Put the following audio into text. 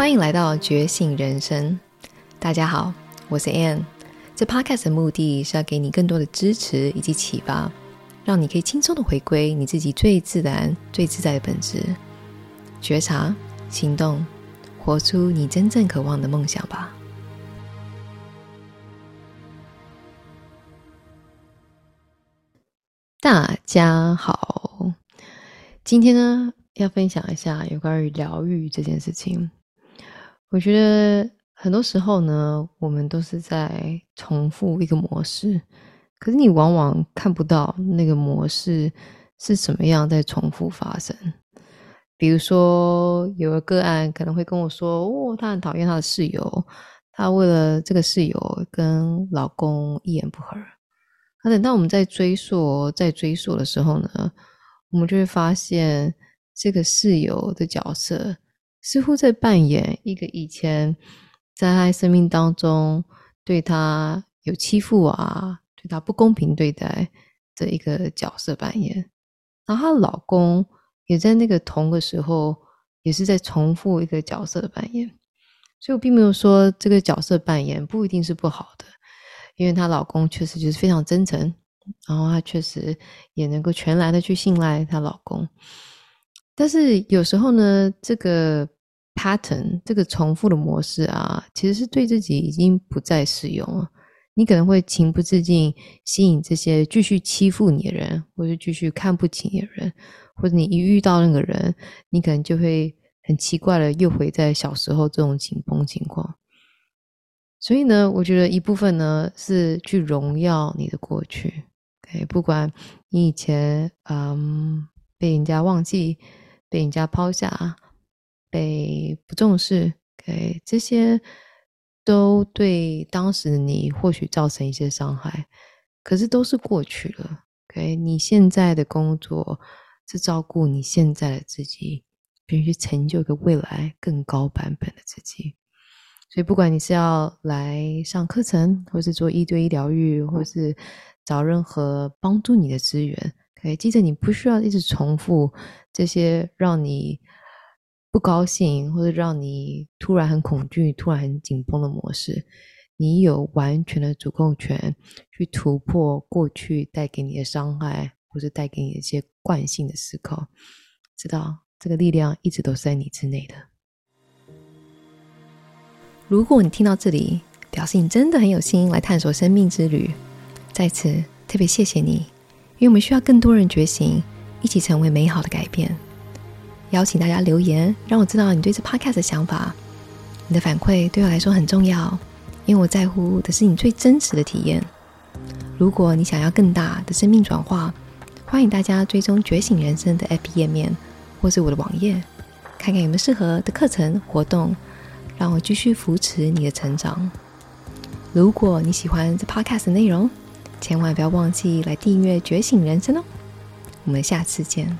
欢迎来到觉醒人生。大家好，我是 Ann。这 Podcast 的目的是要给你更多的支持以及启发，让你可以轻松的回归你自己最自然、最自在的本质，觉察、行动，活出你真正渴望的梦想吧。大家好，今天呢，要分享一下有关于疗愈这件事情。我觉得很多时候呢，我们都是在重复一个模式，可是你往往看不到那个模式是什么样在重复发生。比如说，有个个案可能会跟我说：“哦，他很讨厌他的室友，他为了这个室友跟老公一言不合。”那等到我们在追溯、在追溯的时候呢，我们就会发现这个室友的角色似乎在扮演一个以前在他生命当中对他有欺负啊、对他不公平对待的一个角色扮演。然后她老公也在那个同个时候也是在重复一个角色扮演。所以我并没有说这个角色扮演不一定是不好的。因为她老公确实就是非常真诚，然后她确实也能够全然的去信赖她老公。但是有时候呢，这个 pattern 这个重复的模式啊，其实是对自己已经不再适用了。你可能会情不自禁吸引这些继续欺负你的人，或者继续看不起你的人，或者你一遇到那个人，你可能就会很奇怪的又回在小时候这种紧绷情况。所以呢，我觉得一部分呢是去荣耀你的过去，OK，不管你以前嗯被人家忘记、被人家抛下、被不重视，OK，这些都对当时你或许造成一些伤害，可是都是过去了，OK，你现在的工作是照顾你现在的自己，并去成就一个未来更高版本的自己。所以，不管你是要来上课程，或是做一对一疗愈，或是找任何帮助你的资源，可以记得你不需要一直重复这些让你不高兴，或者让你突然很恐惧、突然很紧绷的模式。你有完全的主控权去突破过去带给你的伤害，或是带给你的一些惯性的思考。知道这个力量一直都是在你之内的。如果你听到这里，表示你真的很有心来探索生命之旅，在此特别谢谢你，因为我们需要更多人觉醒，一起成为美好的改变。邀请大家留言，让我知道你对这 podcast 的想法。你的反馈对我来说很重要，因为我在乎的是你最真实的体验。如果你想要更大的生命转化，欢迎大家追踪觉醒人生的 app 页面，或是我的网页，看看有没有适合的课程活动。让我继续扶持你的成长。如果你喜欢这 podcast 的内容，千万不要忘记来订阅《觉醒人生》哦。我们下次见。